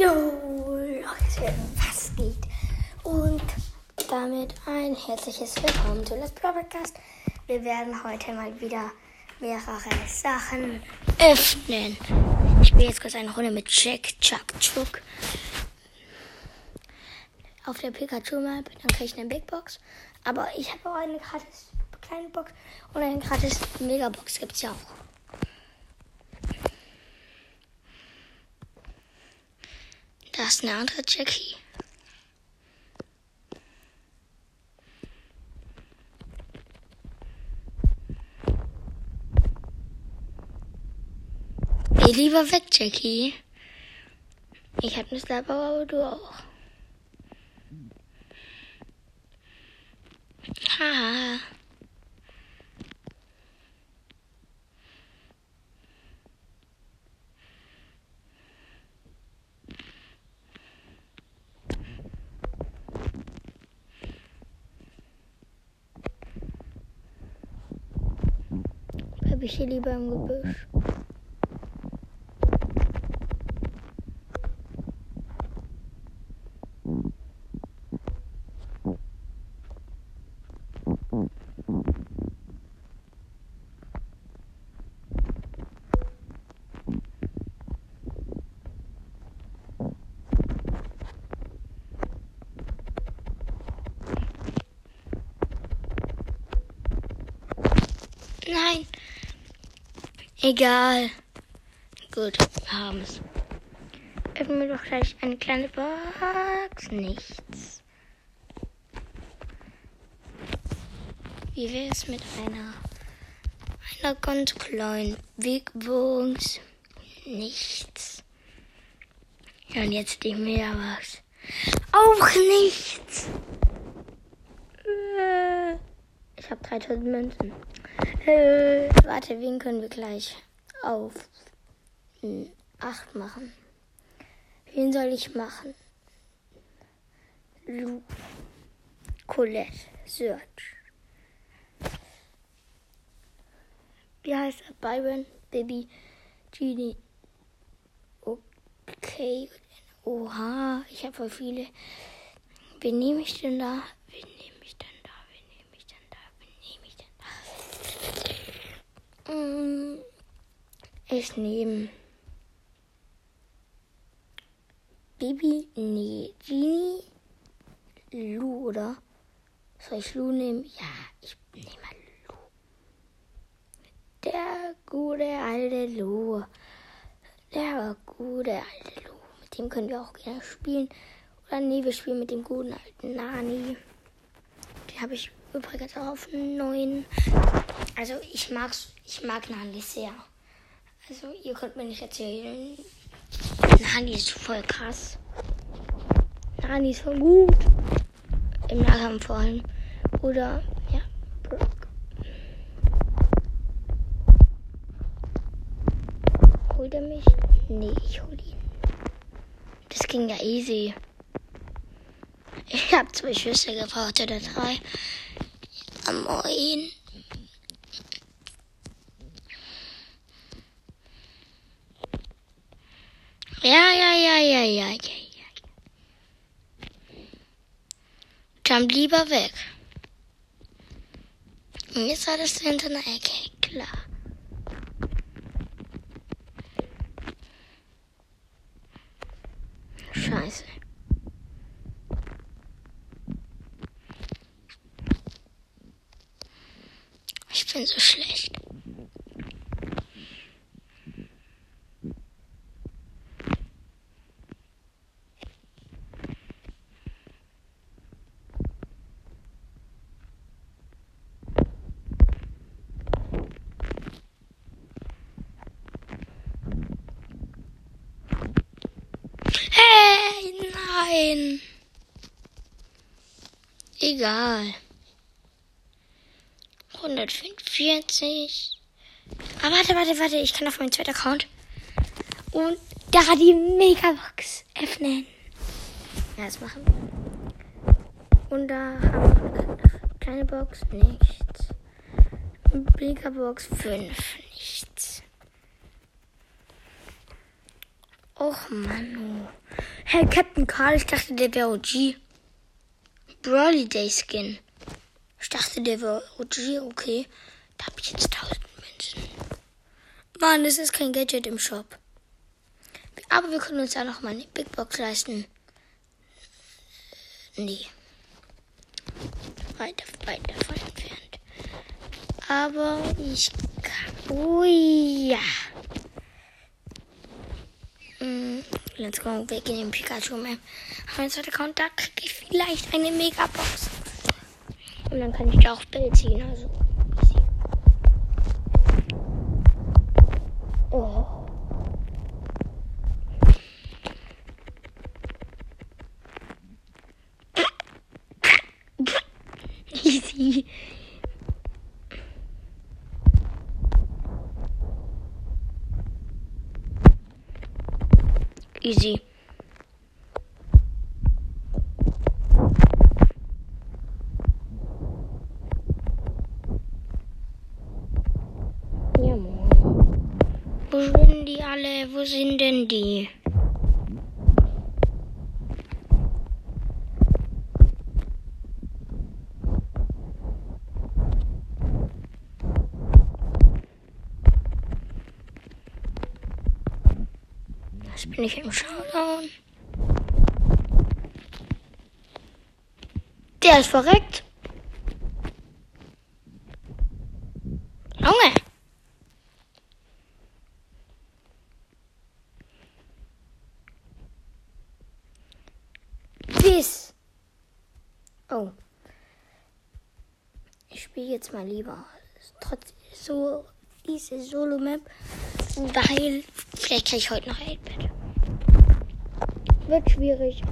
Jo, Leute, was geht? Und damit ein herzliches Willkommen zu Let's Play Podcast. Wir werden heute mal wieder mehrere Sachen öffnen. Ich spiele jetzt kurz eine Runde mit Jack Chuck Chuck. Auf der Pikachu Map, dann kriege ich eine Big Box. Aber ich habe auch eine gratis kleine Box und eine gratis Megabox gibt es ja auch. Da ist eine andere Jackie. Geh lieber weg, Jackie. Ich hab eine Slapper, aber du auch. Ich hier lieber im Gebüsch. Nein. Egal. Gut, wir haben es. Öffnen wir doch gleich eine kleine Box. Nichts. Wie wäre es mit einer, einer ganz kleinen Big Box? Nichts. Ja, und jetzt die Mehrbox. Auch nichts. Äh, Ich habe 3000 Münzen. Äh, warte, wen können wir gleich auf 8 machen? Wen soll ich machen? Lu, Colette, Search. Wie heißt er? Byron, Baby, Genie. Okay. Oha, ich habe voll viele. Wen nehme ich denn da? Wen nehme ich denn da? Wen nehme ich denn da? Wen nehme Mm, Ich nehme Bibi, nee, Genie, Lu, oder? Soll ich Lu nehmen? Ja, ich nehme Lu. Der gute alte Lu. Der gute alte Lu. Mit dem können wir auch gerne spielen. Oder nee, wir spielen mit dem guten alten Nani. Den habe ich übrigens auch auf 9. Also ich mag's, ich mag Nani sehr. Also ihr könnt mir nicht erzählen. Nani ist voll krass. Nani ist voll gut. Im Nahkampf vor allem. Oder, ja, Brock. Holt er mich? Nee, ich hol ihn. Das ging ja easy. Ich habe zwei Schüsse gebraucht oder drei. Ja, moin. Ja, ja, ja, ja. Jump lieber weg. Und jetzt war das hinter einer Ecke, klar. Scheiße. Ich bin so schlecht. Hey, nein. Egal. 145. Aber warte, warte, warte. Ich kann auf meinen zweiten Account. Und da die Megabox öffnen. Ja, das machen wir. Und da haben wir eine kleine Box. Nichts. Megabox 5. Nichts. Och, Manu. Hey, Captain Carl, ich dachte, der wäre OG. Brawly Day Skin. Ich dachte, der wäre OG, okay. Da habe ich jetzt tausend Münzen. Mann, es ist kein Gadget im Shop. Aber wir können uns ja noch mal eine Big Box leisten. Nee. Weiter, weiter davon entfernt. Aber ich kann. Ui, ja. Mm, let's go. Wir gehen in Pikachu Map. Mein zweiter Account, da kriege ich vielleicht eine Megabox. Und dann kann ich da auch Bell ziehen. Also. Oh. Easy. Easy. Wo sind die alle? Wo sind denn die? Jetzt bin ich im Showdown. Der ist verreckt. Junge. Bis. Oh. Ich spiele jetzt mal lieber. Trotz so diese Solo-Map. Weil vielleicht kriege ich heute noch 8-Bit. Wird schwierig.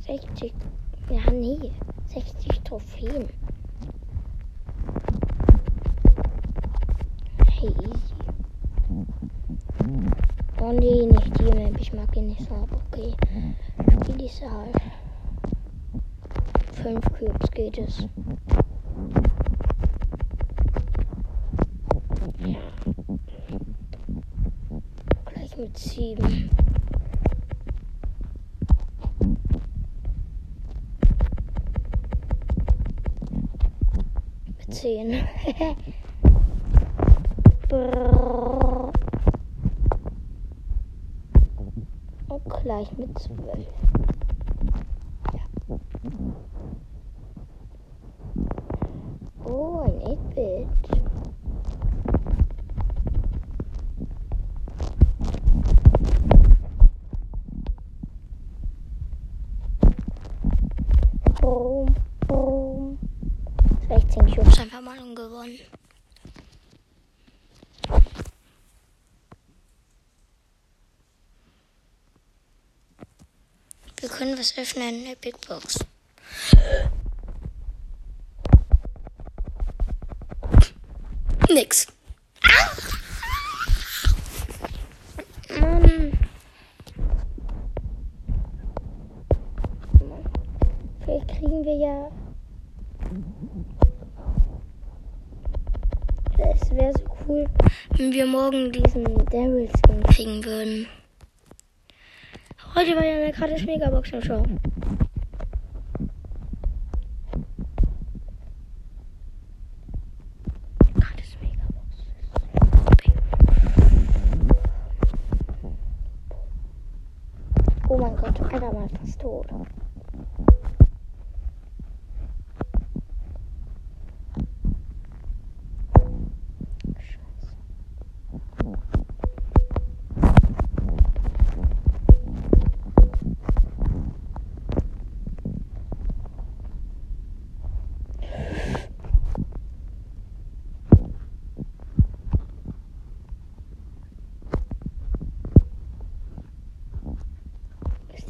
60. Ja, nee. 60 Trophäen. Hey, easy. Oh nee, nicht die Map. Ich mag die nicht so, aber okay. Spiel diese halt. 5 Cubes geht es. Gleich mit 7. 10. Brrrr. Und gleich mit 12. Ja. Oh, ein 8-Bit. Brum, brum. 16 Cubes einfach mal gewonnen. Wir können was öffnen in der Big Box. Nix. Mann. Vielleicht kriegen wir ja. Es wäre so cool, wir morgen diesen Daryl Skin kriegen würden. Heute war ja eine gratis Megabox im Show. Oh mein Gott, Alter, mal fast tot.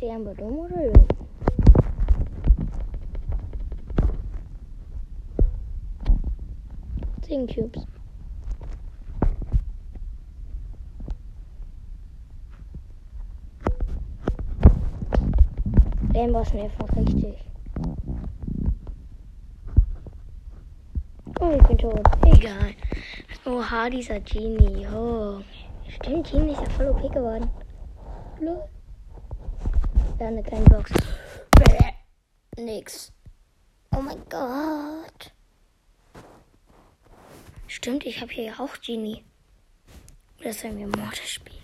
Die einfach dumm oder dumm? Zehn Cubes. Den war mir einfach richtig. Oh, ich bin tot. Genie. Oh. Stimmt, Genie ist ja voll OP. Lol. Ja, eine kleine Box. Bäh. Nix. Oh mein Gott. Stimmt, ich habe hier ja auch Genie. Sollen wir Mortis spielen?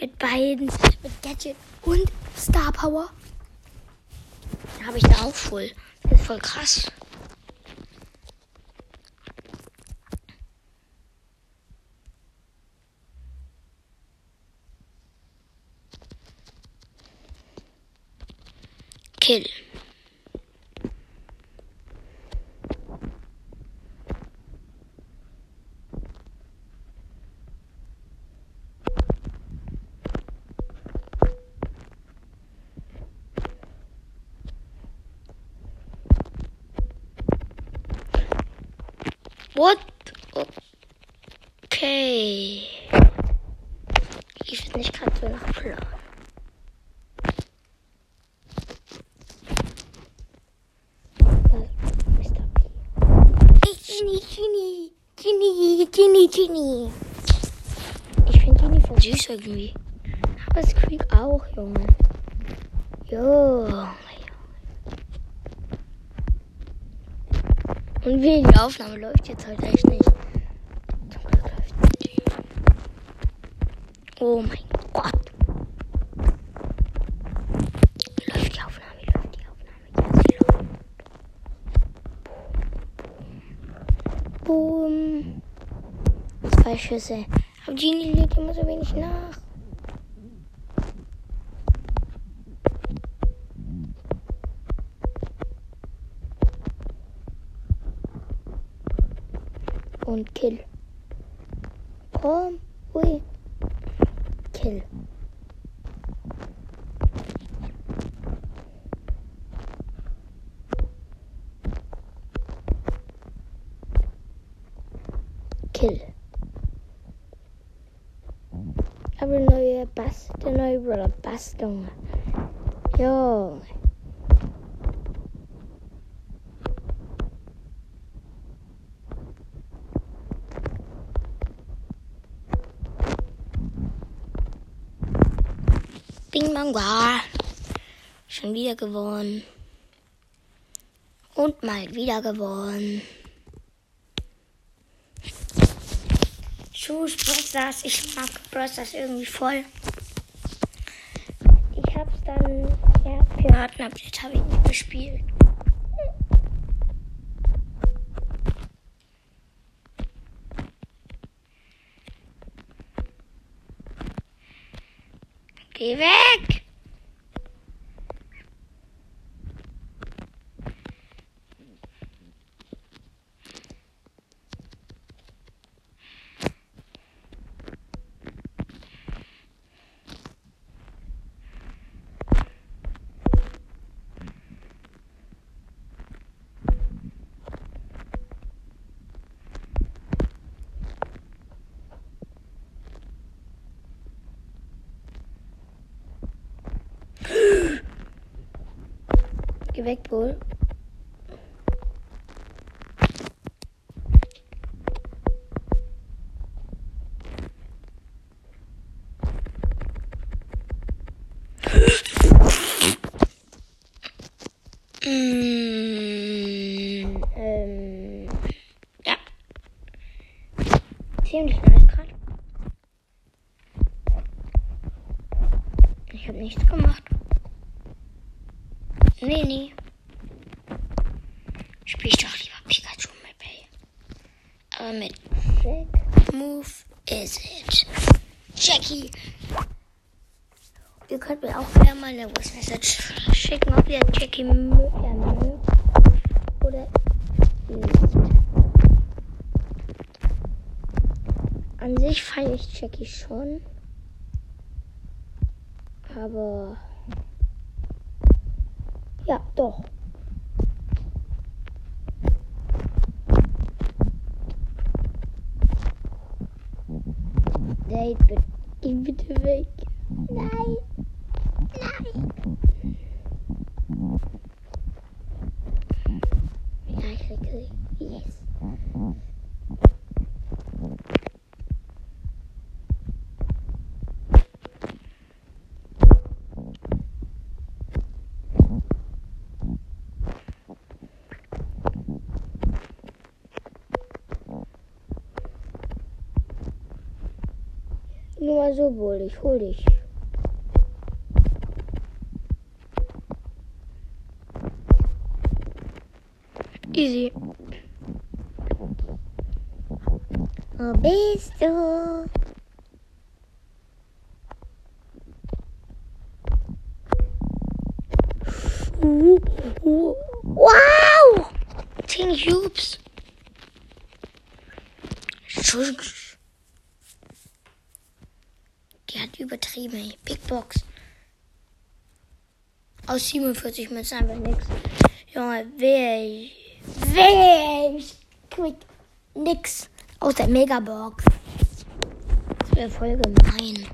Mit beiden. Mit Gadget und Star Power. Habe ich da auch voll. Das ist voll krass. Hill. Irgendwie. Aber Squeak auch, Junge. Jo. Und wie die Aufnahme läuft jetzt halt echt nicht. Oh mein Gott. Läuft die Aufnahme, läuft die Aufnahme. Sie läuft. Boom. Zwei Schüsse. Aber Genie legt immer so wenig nach. und kill. Komm, ui. Kill. Kill. Aber neue Bass, der neue Brother Bass. Junge. Bing Bang War. Schon wieder gewonnen. Und mal wieder gewonnen. Tschüss, Brosters. Ich mag Brosters irgendwie voll. Ich hab's dann, ja, Piraten-Update habe ich nicht gespielt. Geh weg! Geh weg, Bull. Mm, ähm, ja. Ziemlich nice gerade. Ich habe nichts gemacht. Nee. Spiel ich doch lieber Pikachu mit Play. Aber mit Jack Move is it. Jackie. Ihr könnt mir auch gerne mal eine Voice Message schicken, ob ihr Jackie mögt oder nicht. An sich feiere ich Jackie schon. Aber ja, doch. Date, Also wohl, ich hol dich. Easy. Wo bist du? Wow! 10 Cubes. Die übertrieben. Big Box. Aus 47 Münzen einfach nix. Junge, wer ich. Quick. Nix. Aus der Megabox. Das wäre voll gemein.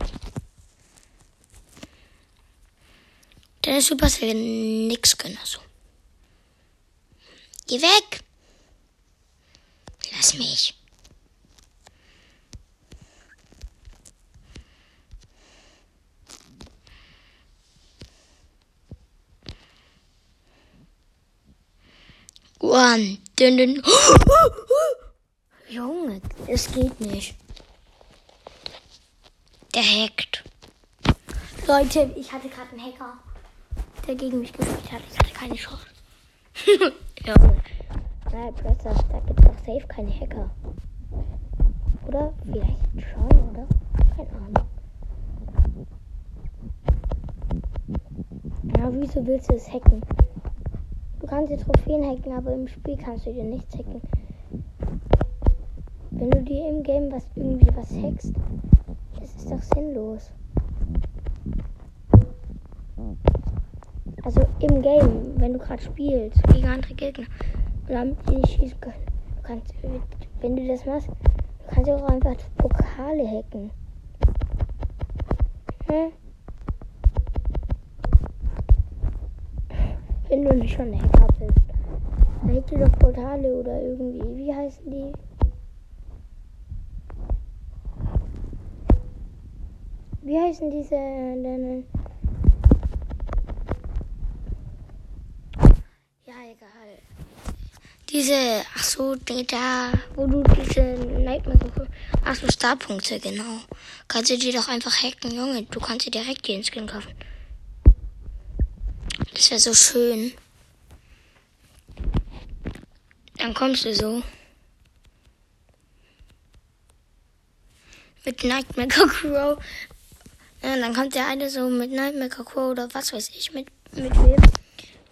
Dann ist Supercell nix können. Also. Geh weg. Lass mich. One. Dün, dün. Junge, es geht nicht. Der hackt. Leute, ich hatte gerade einen Hacker, der gegen mich gespielt hat. Ich hatte keine Chance. Junge. Nein, Pressers, da gibt es doch safe keine Hacker. Oder? Vielleicht schon, oder? Keine Ahnung. Ja, wieso willst du es hacken? Du kannst die Trophäen hacken, aber im Spiel kannst du dir nichts hacken. Wenn du dir im Game was irgendwie was hackst, das ist doch sinnlos. Also im Game, wenn du gerade spielst gegen andere Gegner damit die nicht schießen können. Du kannst, wenn du das machst, du kannst auch einfach Pokale hacken. Hm? Wenn du nicht schon Hacker bist. Dir doch Portale oder irgendwie, wie heißen die? Wie heißen diese denn? Ja, egal. Diese, ach so, da, wo du diese Nightmare, ach so, Starpunkte, genau. Kannst du die doch einfach hacken, Junge. Du kannst dir direkt den Skin kaufen. Das wäre so schön. Dann kommst du so. Mit Nightmare Crow ja, dann kommt der eine so mit Nightmare Crow oder was weiß ich mit, mit wem.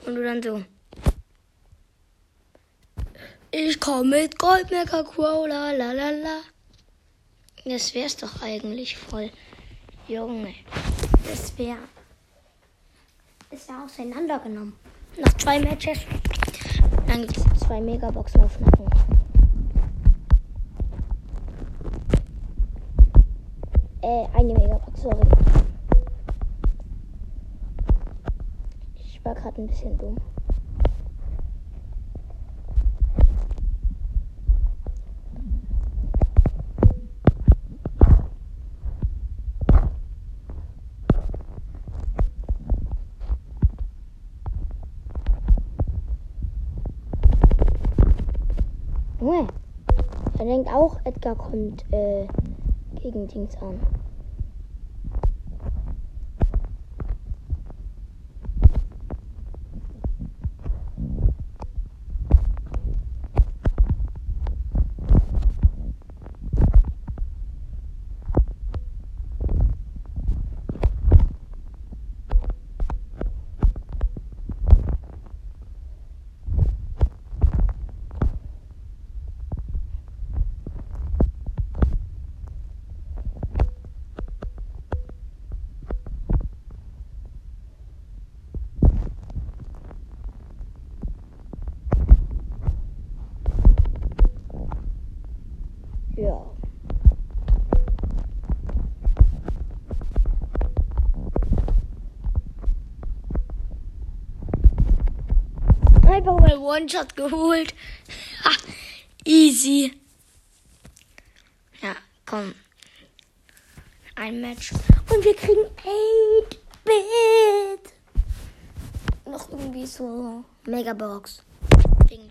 Und du dann so. Ich komme mit Gold Mecha Crow, la la la la. Das wär's doch eigentlich voll. Junge. Das wär. Ist ja auseinandergenommen. Nach zwei Matches. Dann gibt's zwei Megaboxen auf Nacken. Äh, eine Megabox, sorry. Ich war gerade ein bisschen dumm. Junge, er denkt auch, Edgar kommt äh, gegen Dings an. Ja. Einfach mal One-Shot geholt. Ha, easy. Ja, komm. Ein Match. Und wir kriegen 8-Bit. Noch irgendwie so Megabox. 35.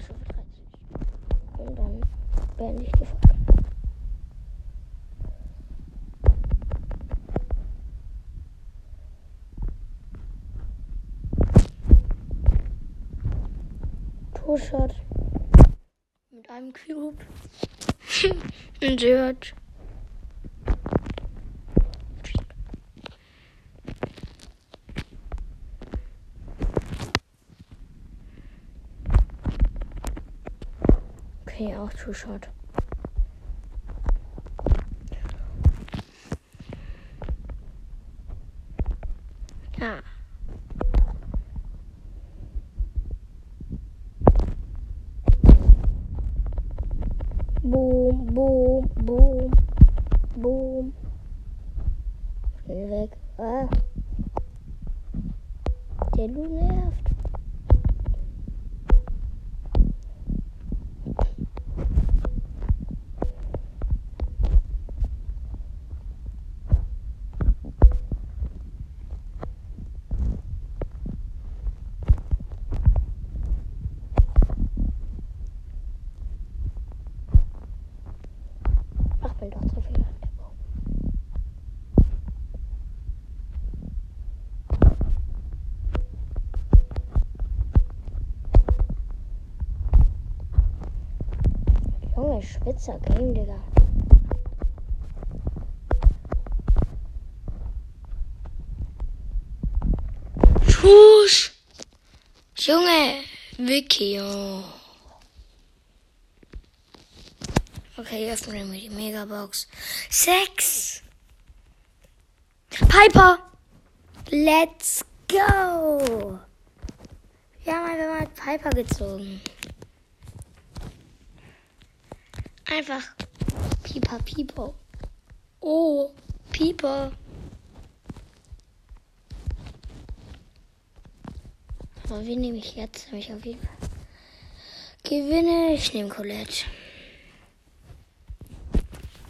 Und dann beende ich Folge. Two-Shot. Mit einem Cube. Ein Search. Okay, auch Two-Shot. Boom, boom, boom, boom. Weg. Ah. Der Lu nervt. Schwitzer Game, Digga. Tusch! Junge, Vicky, oh. Okay, öffnen wir die Megabox. Sechs! Piper! Let's go! Wir haben einfach mal Piper gezogen. Einfach Pieper, Pieper. Oh, Pieper. Aber wen nehme ich jetzt? Nehme ich auf jeden Fall. Gewinne. Ich nehme Colette.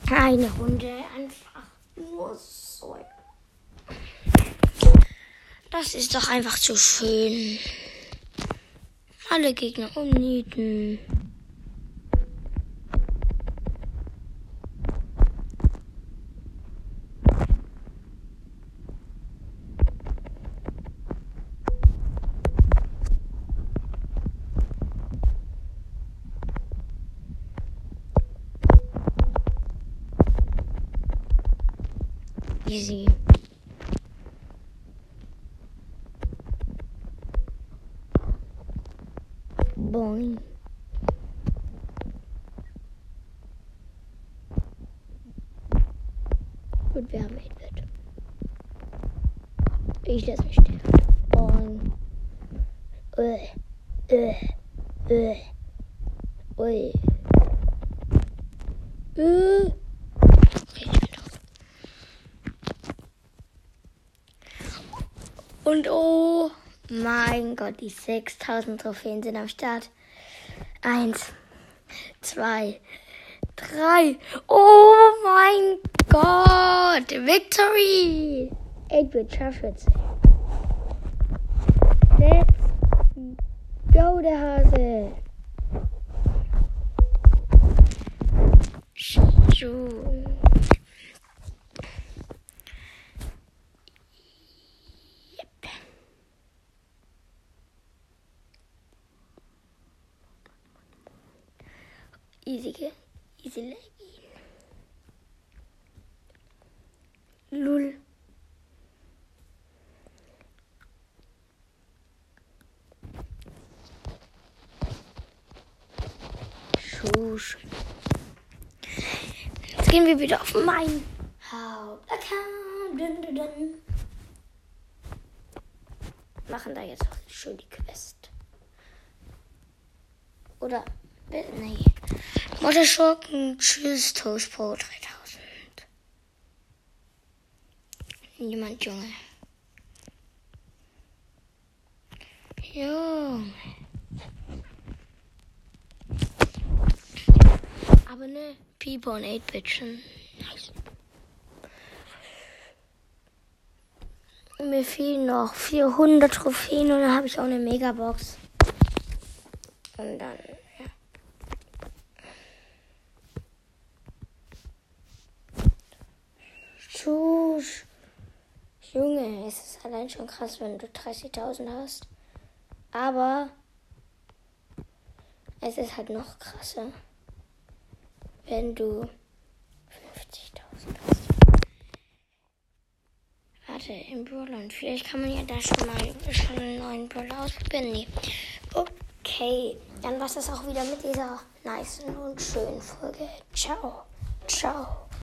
Eine Runde einfach nur so. Das ist doch einfach zu schön. Alle Gegner umnieten. Easy. Boing. Gut, wir haben 8-Bit. Ich lasse mich sterben. Boing. Äh, äh, äh. Ui. Äh. Ich. Und oh mein Gott, die 6000 Trophäen sind am Start. Eins, zwei, drei. Oh mein Gott, Victory! 8-Bit Schaffwitz. Let's go, der Hase. Yep. Easy, easy. Lul. Schusch. Jetzt gehen wir wieder auf mein Hauptaccount. Machen da jetzt auch schön die Quest. Oder, nee. Mutterschurken, tschüss, Toast Pro 3000. Niemand, Junge. Junge. Aber ne, People und 8-Bit schon nice. Mir fehlen noch 400 Trophäen und dann habe ich auch eine Megabox. Und dann, ja. Schusch. Junge, es ist allein schon krass, wenn du 30.000 hast. Aber Es ist halt noch krasser, wenn du 50.000 hast. Warte, im Burland. Vielleicht kann man ja da schon mal schon einen neuen Brawler ausprobieren. Nee. Okay, dann war es das auch wieder mit dieser nice und schönen Folge. Ciao. Ciao.